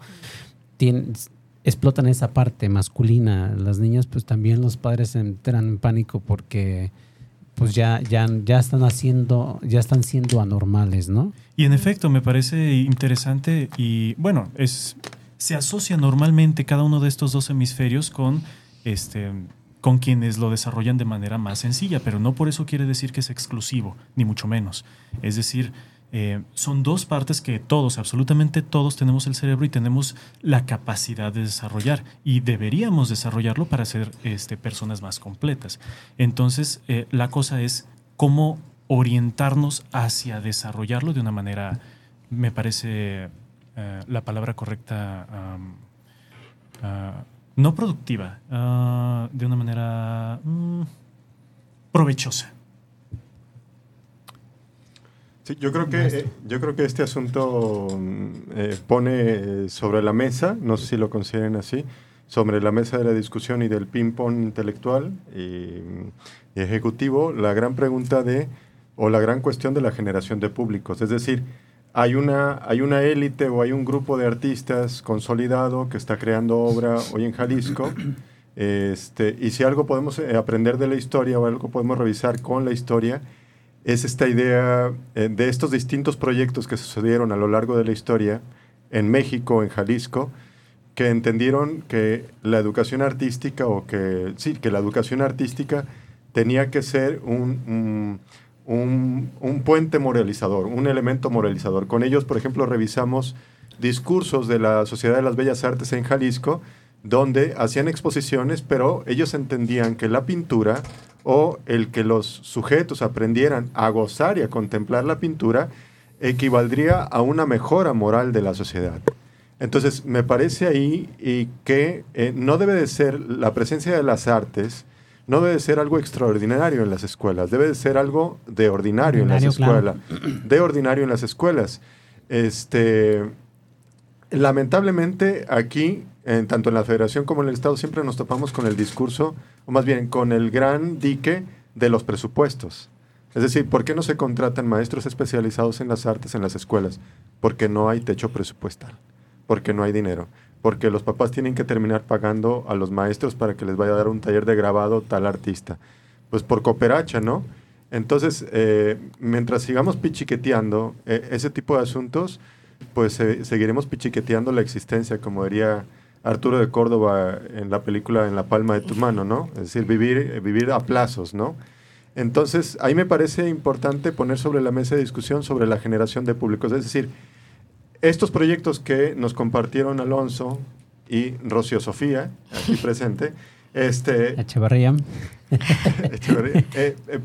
explotan esa parte masculina. Las niñas, pues también los padres entran en pánico porque pues ya, ya, ya están haciendo, ya están siendo anormales, ¿no? Y en efecto, me parece interesante y bueno, es se asocia normalmente cada uno de estos dos hemisferios con este con quienes lo desarrollan de manera más sencilla, pero no por eso quiere decir que es exclusivo, ni mucho menos. Es decir, eh, son dos partes que todos, absolutamente todos tenemos el cerebro y tenemos la capacidad de desarrollar y deberíamos desarrollarlo para ser este, personas más completas. Entonces, eh, la cosa es cómo orientarnos hacia desarrollarlo de una manera, me parece eh, la palabra correcta, ah, no productiva, ah, de una manera mm, provechosa yo creo que eh, yo creo que este asunto mm, eh, pone sobre la mesa, no sé si lo consideren así, sobre la mesa de la discusión y del ping-pong intelectual y, ejecutivo, la gran pregunta de, o la gran cuestión de la generación de públicos. Es decir, hay una, hay una élite o hay un grupo de artistas consolidado que está creando obra hoy en Jalisco. Este, y si algo podemos eh, aprender de la historia o algo podemos revisar con la historia, es esta idea eh, de estos distintos proyectos que sucedieron a lo largo de la historia en México, en Jalisco, que entendieron que la educación artística o que sí, que la educación artística tenía que ser un, un, un, puente moralizador, un elemento moralizador. Con ellos, por ejemplo, revisamos discursos de la Sociedad de las Bellas Artes en Jalisco, donde hacían exposiciones, pero ellos entendían que la pintura o el que los sujetos aprendieran a gozar y a contemplar la pintura equivaldría a una mejora moral de la sociedad. Entonces, me parece ahí y que eh, no debe de ser la presencia de las artes no debe ser algo extraordinario en las escuelas, debe ser algo de ordinario, en las escuelas, de ordinario en las escuelas. Este, lamentablemente aquí, en, tanto en la federación como en el Estado, siempre nos topamos con el discurso, o más bien con el gran dique de los presupuestos. Es decir, ¿por qué no se contratan maestros especializados en las artes en las escuelas? Porque no hay techo presupuestal, porque no hay dinero, porque los papás tienen que terminar pagando a los maestros para que les vaya a dar un taller de grabado tal artista. Pues por cooperacha, ¿no? Entonces, eh, mientras sigamos pichiqueteando eh, ese tipo de asuntos, pues seguiremos pichiqueteando la existencia, como diría Arturo de Córdoba en la película En la palma de tu mano, ¿no? Es decir, vivir, vivir a plazos, ¿no? Entonces, ahí me parece importante poner sobre la mesa de discusión sobre la generación de públicos. Es decir, estos proyectos que nos compartieron Alonso y Rocío Sofía, aquí presente, este, Echeverría. Eh, eh,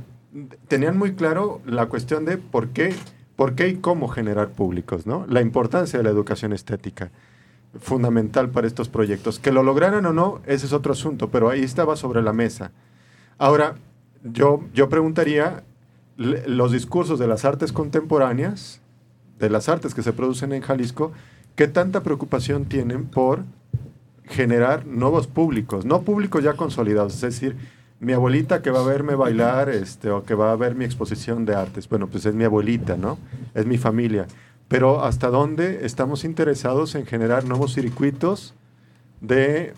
tenían muy claro la cuestión de por qué, por qué y cómo generar públicos, ¿no? La importancia de la educación estética, fundamental para estos proyectos. Que lo lograran o no, ese es otro asunto, pero ahí estaba sobre la mesa. Ahora, yo, yo preguntaría, los discursos de las artes contemporáneas, de las artes que se producen en Jalisco, ¿qué tanta preocupación tienen por generar nuevos públicos? No públicos ya consolidados, es decir, mi abuelita que va a verme bailar este, o que va a ver mi exposición de artes. Bueno, pues es mi abuelita, ¿no? Es mi familia. Pero ¿hasta dónde estamos interesados en generar nuevos circuitos de,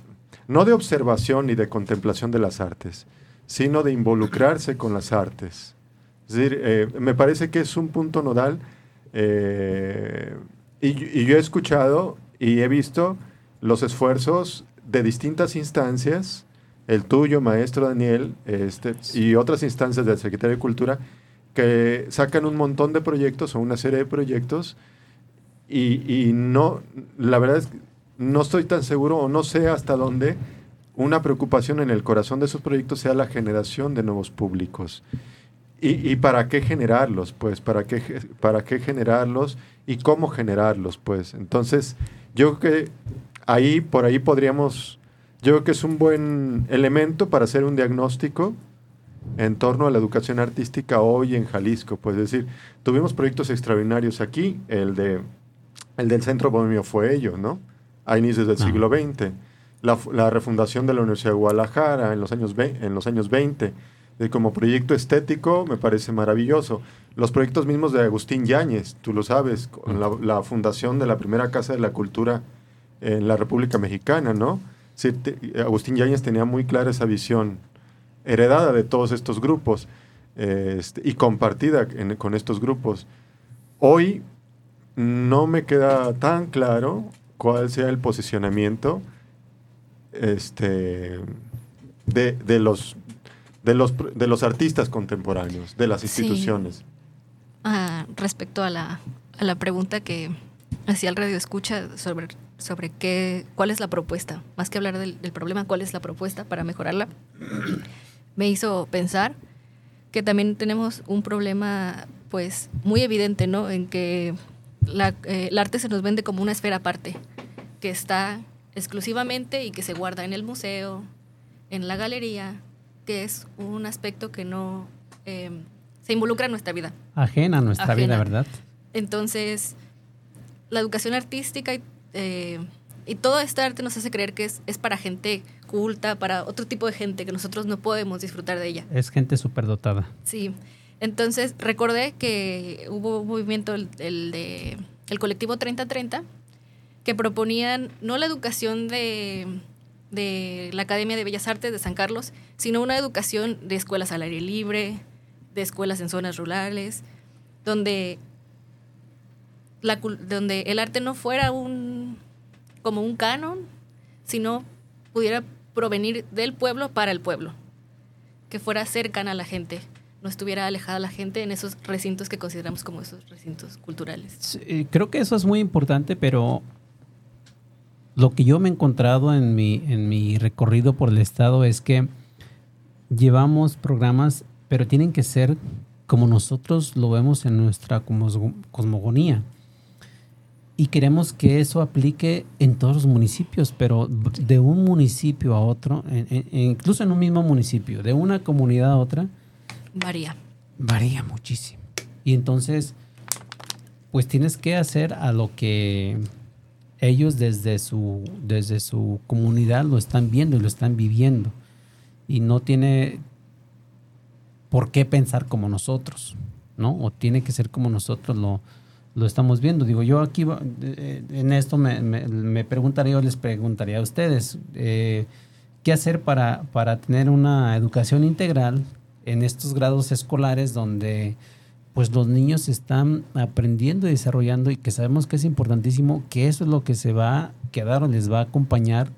no de observación ni de contemplación de las artes, sino de involucrarse con las artes. Es decir, eh, me parece que es un punto nodal eh, y, yo he escuchado y he visto los esfuerzos de distintas instancias, el tuyo, maestro Daniel, este, y otras instancias de la Secretaría de Cultura, que sacan un montón de proyectos o una serie de proyectos y, y no, la verdad es que no estoy tan seguro o no sé hasta dónde una preocupación en el corazón de esos proyectos sea la generación de nuevos públicos. ¿Y, para qué generarlos? Pues, ¿para qué, ¿para qué generarlos y cómo generarlos? Pues, entonces, yo creo que ahí, por ahí podríamos, yo creo que es un buen elemento para hacer un diagnóstico en torno a la educación artística hoy en Jalisco. Pues, es decir, tuvimos proyectos extraordinarios aquí, el, de, el del Centro Bohemio fue ello, ¿no? A inicios del siglo XX la, refundación de la Universidad de Guadalajara en los años, en los años 20. como proyecto estético me parece maravilloso. Los proyectos mismos de Agustín Yáñez, tú lo sabes, con la, fundación de la primera Casa de la Cultura en la República Mexicana, ¿no? Agustín Yáñez tenía muy clara esa visión heredada de todos estos grupos este, y compartida con estos grupos. Hoy no me queda tan claro cuál sea el posicionamiento este, de, los, de, los, de los artistas contemporáneos, de las instituciones. Ah, respecto a la, a la pregunta que hacía el radio escucha sobre, sobre qué, cuál es la propuesta, más que hablar del, problema, cuál es la propuesta para mejorarla, me hizo pensar que también tenemos un problema pues muy evidente, ¿no? En que la, eh, el arte se nos vende como una esfera aparte, que está exclusivamente y que se guarda en el museo, en la galería, que es un aspecto que no em, se involucra en nuestra vida. Ajena a nuestra vida, ¿verdad? Entonces, la educación artística eh, y, todo este arte nos hace creer que es, es, para gente culta, para otro tipo de gente que nosotros no podemos disfrutar de ella. Es gente superdotada. Sí. Entonces, recordé que hubo un movimiento, el, el de el colectivo 3030, que proponían no la educación de, la Academia de Bellas Artes de San Carlos, sino una educación de escuelas al aire libre, de escuelas en zonas rurales, donde, la, donde el arte no fuera un, como un canon, sino pudiera provenir del pueblo para el pueblo, que fuera cercana a la gente, no estuviera alejada la gente en esos recintos que consideramos como esos recintos culturales. creo que eso es muy importante, pero lo que yo me he encontrado en mi, en mi recorrido por el estado es que llevamos programas, pero tienen que ser como nosotros lo vemos en nuestra cosmogonía. Y queremos que eso aplique en todos los municipios, pero de un municipio a otro, incluso en un mismo municipio, de una comunidad a otra. Varía. Varía muchísimo. Y entonces, pues tienes que hacer a lo que ellos desde su, desde su comunidad lo están viendo y lo están viviendo. Y no tiene por qué pensar como nosotros, ¿no? O tiene que ser como nosotros lo, lo estamos viendo. Digo, yo aquí eh, en esto me, me, preguntaría, yo les preguntaría a ustedes, eh, ¿qué hacer para, para tener una educación integral en estos grados escolares donde pues los niños están aprendiendo y desarrollando y que sabemos que es importantísimo, que eso es lo que se va a quedar o les va a acompañar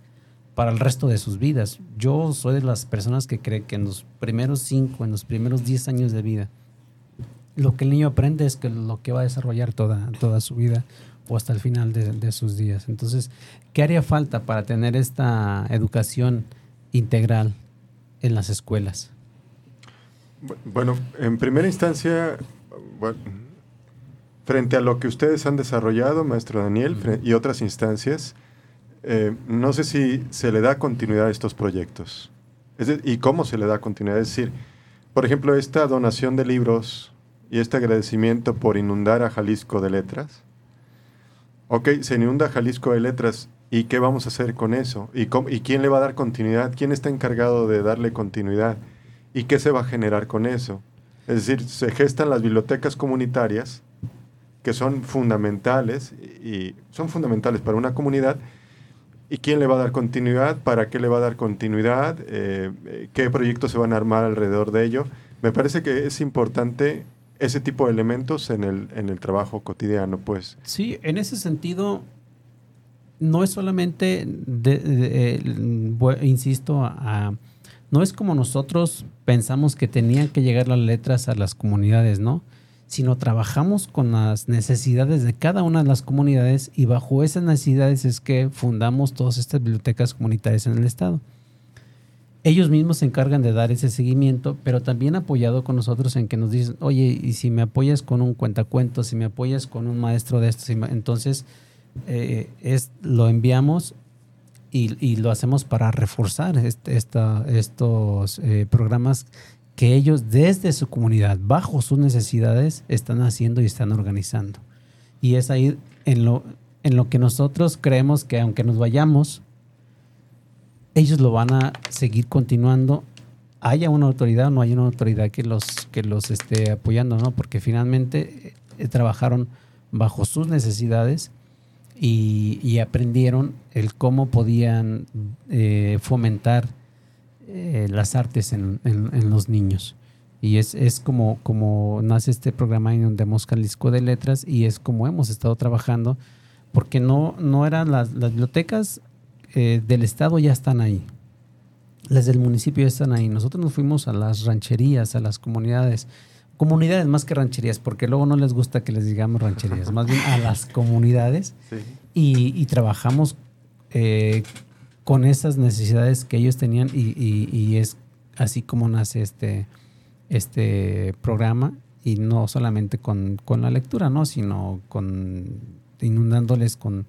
para el resto de sus vidas. Yo soy de las personas que cree que en los primeros cinco, en los primeros diez años de vida, lo que el niño aprende es que lo que va a desarrollar toda, toda su vida o hasta el final de, de sus días. Entonces, ¿qué haría falta para tener esta educación integral en las escuelas? Bueno, en primera instancia, frente a lo que ustedes han desarrollado, maestro Daniel, y otras instancias, eh, no sé si se le da continuidad a estos proyectos. ¿Y cómo se le da continuidad? Es decir, por ejemplo, esta donación de libros y este agradecimiento por inundar a Jalisco de letras. Ok, se inunda Jalisco de letras. ¿Y qué vamos a hacer con eso? ¿Y, ¿Y quién le va a dar continuidad? ¿Quién está encargado de darle continuidad? ¿Y qué se va a generar con eso? Es decir, se gestan las bibliotecas comunitarias, que son fundamentales, y son fundamentales para una comunidad. ¿Y quién le va a dar continuidad? ¿Para qué le va a dar continuidad? Eh, eh, ¿Qué proyectos se van a armar alrededor de ello? Me parece que es importante ese tipo de elementos en el, en el trabajo cotidiano, pues. Sí, en ese sentido, no es solamente, insisto, a no es como nosotros pensamos que tenían que llegar las letras a las comunidades, ¿no? Sino trabajamos con las necesidades de cada una de las comunidades y bajo esas necesidades es que fundamos todas estas bibliotecas comunitarias en el Estado. Ellos mismos se encargan de dar ese seguimiento, pero también apoyado con nosotros en que nos dicen, oye, y si me apoyas con un cuentacuentos, si me apoyas con un maestro de estos, entonces eh, es, lo enviamos y, lo hacemos para reforzar estos eh, programas que ellos desde su comunidad, bajo sus necesidades, están haciendo y están organizando. Y es ahí en lo, en lo que nosotros creemos que aunque nos vayamos, ellos lo van a seguir continuando, haya una autoridad o no haya una autoridad que los, que los esté apoyando, ¿no? Porque finalmente eh, trabajaron bajo sus necesidades y, aprendieron el cómo podían eh, fomentar eh, las artes en, los niños. Y es, es como, como nace este programa en donde hemos Jalisco de Letras y es como hemos estado trabajando, porque no, no eran las bibliotecas eh, del Estado ya están ahí. Las del municipio ya están ahí. Nosotros nos fuimos a las rancherías, a las comunidades comunidades más que rancherías, porque luego no les gusta que les digamos rancherías, más bien a las comunidades y, trabajamos eh, con esas necesidades que ellos tenían y, es así como nace este, este programa y no solamente con, la lectura, ¿no? sino con inundándoles con,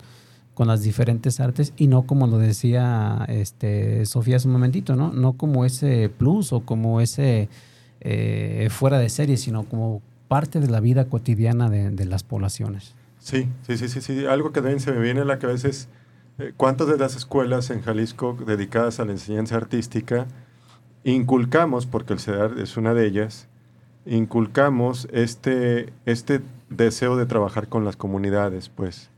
con las diferentes artes y no como lo decía este, Sofía hace un momentito, ¿no? no como ese plus o como ese eh, fuera de serie, sino como parte de la vida cotidiana de, las poblaciones. Sí, sí, sí, sí, sí. Algo que también se me viene a la cabeza es eh, cuántas de las escuelas en Jalisco dedicadas a la enseñanza artística inculcamos, porque el CEDAR es una de ellas, inculcamos este, este deseo de trabajar con las comunidades, pues.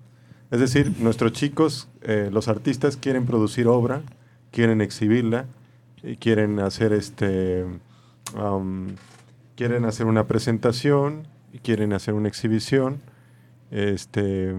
Es decir, nuestros chicos, eh, los artistas quieren producir obra, quieren exhibirla, quieren hacer este quieren hacer una presentación, quieren hacer una exhibición, este,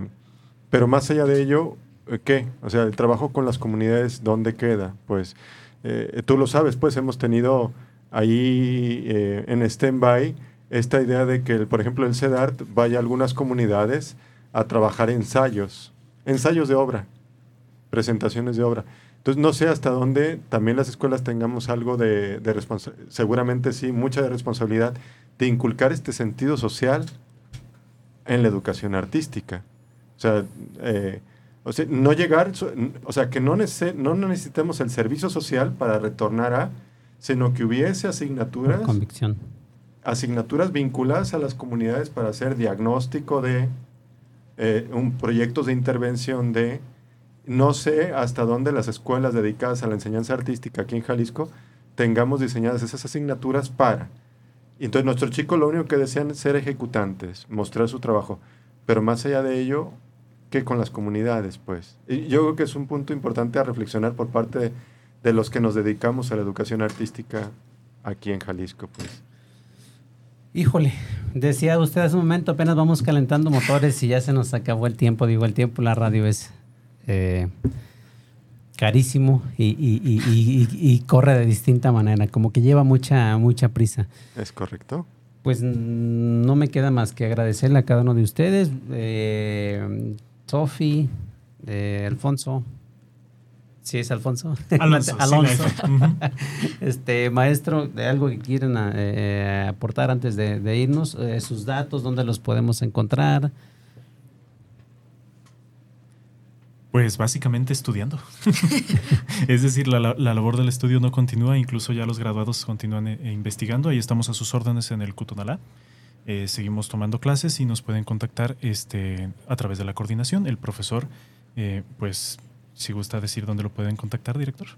pero más allá de ello, eh, ¿qué? O sea, el trabajo con las comunidades, ¿dónde queda? Pues eh, tú lo sabes, pues hemos tenido ahí en stand-by esta idea de que, por ejemplo, el CEDART vaya a algunas comunidades a trabajar ensayos, ensayos de obra, presentaciones de obra. Entonces, no sé hasta dónde también las escuelas tengamos algo de, de responsabilidad, seguramente sí, mucha de responsabilidad de inculcar este sentido social en la educación artística. O sea, eh, o sea no llegar, o sea, que no, no necesitemos el servicio social para retornar a, sino que hubiese asignaturas. convicción. Asignaturas vinculadas a las comunidades para hacer diagnóstico de eh, un, proyectos de intervención de. No sé hasta dónde las escuelas dedicadas a la enseñanza artística aquí en Jalisco tengamos diseñadas esas asignaturas para. Entonces nuestros chicos lo único que desean es ser ejecutantes, mostrar su trabajo. Pero más allá de ello, ¿qué con las comunidades? Pues yo creo que es un punto importante a reflexionar por parte de, los que nos dedicamos a la educación artística aquí en Jalisco. Pues. Híjole, decía usted hace un momento, apenas vamos calentando motores y ya se nos acabó el tiempo. Digo, el tiempo la radio es eh, carísimo y, corre de distinta manera, como que lleva mucha, mucha prisa. ¿Es correcto? Pues no me queda más que agradecerle a cada uno de ustedes, eh, Sofi, eh, Alfonso. Sí, es Alfonso. Alonso. Alonso. este, maestro, de algo que quieren eh, aportar antes de, de irnos, eh, sus datos, dónde los podemos encontrar. Pues básicamente estudiando. es decir, la, labor del estudio no continúa, incluso ya los graduados continúan eh, investigando. Ahí estamos a sus órdenes en el Cutonalá. Eh, seguimos tomando clases y nos pueden contactar este, a través de la coordinación. El profesor, eh, pues, si gusta decir dónde lo pueden contactar, director.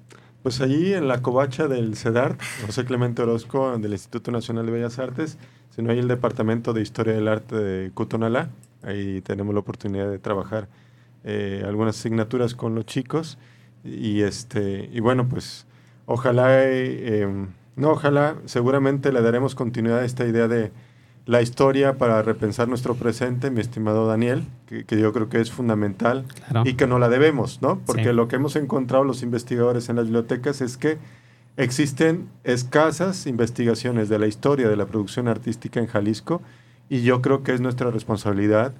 Pues allí en la covacha del CEDAR, José Clemente Orozco, del Instituto Nacional de Bellas Artes, sino hay el Departamento de Historia del Arte de Cutonalá. Ahí tenemos la oportunidad de trabajar eh, algunas asignaturas con los chicos y este y bueno pues ojalá eh, em, no ojalá seguramente le daremos continuidad a esta idea de la historia para repensar nuestro presente mi estimado Daniel que, yo creo que es fundamental y que no la debemos no porque lo que hemos encontrado los investigadores en las bibliotecas es que existen escasas investigaciones de la historia de la producción artística en Jalisco y yo creo que es nuestra responsabilidad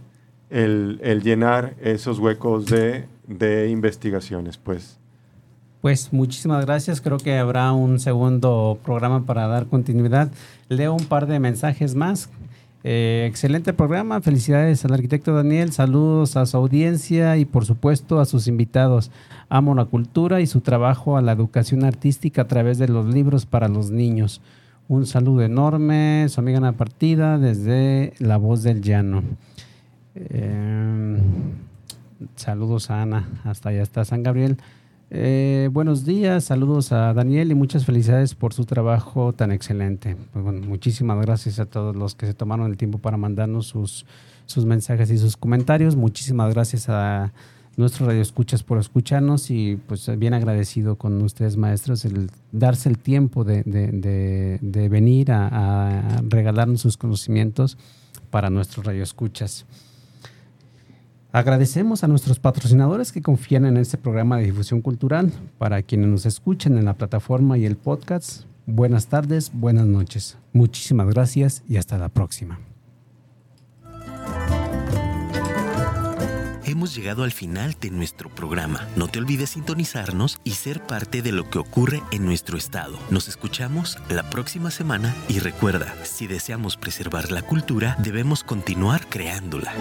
el, llenar esos huecos de, investigaciones, pues. Pues muchísimas gracias. Creo que habrá un segundo programa para dar continuidad. Leo un par de mensajes más. Eh, excelente programa. Felicidades al arquitecto Daniel. Saludos a su audiencia y por supuesto a sus invitados. Amo la cultura y su trabajo a la educación artística a través de los libros para los niños. Un saludo enorme. Su amiga Ana Partida desde La Voz del Llano. Eh, saludos a Ana, hasta allá está San Gabriel. Eh, buenos días, saludos a Daniel y muchas felicidades por su trabajo tan excelente. Pues bueno, muchísimas gracias a todos los que se tomaron el tiempo para mandarnos sus, sus mensajes y sus comentarios. Muchísimas gracias a nuestros radioescuchas por escucharnos y pues bien agradecido con ustedes maestros el darse el tiempo de, de, venir a, a, regalarnos sus conocimientos para nuestros radioescuchas. Agradecemos a nuestros patrocinadores que confían en este programa de difusión cultural. Para quienes nos escuchen en la plataforma y el podcast, buenas tardes, buenas noches. Muchísimas gracias y hasta la próxima. Hemos llegado al final de nuestro programa. No te olvides sintonizarnos y ser parte de lo que ocurre en nuestro estado. Nos escuchamos la próxima semana y recuerda, si deseamos preservar la cultura, debemos continuar creándola.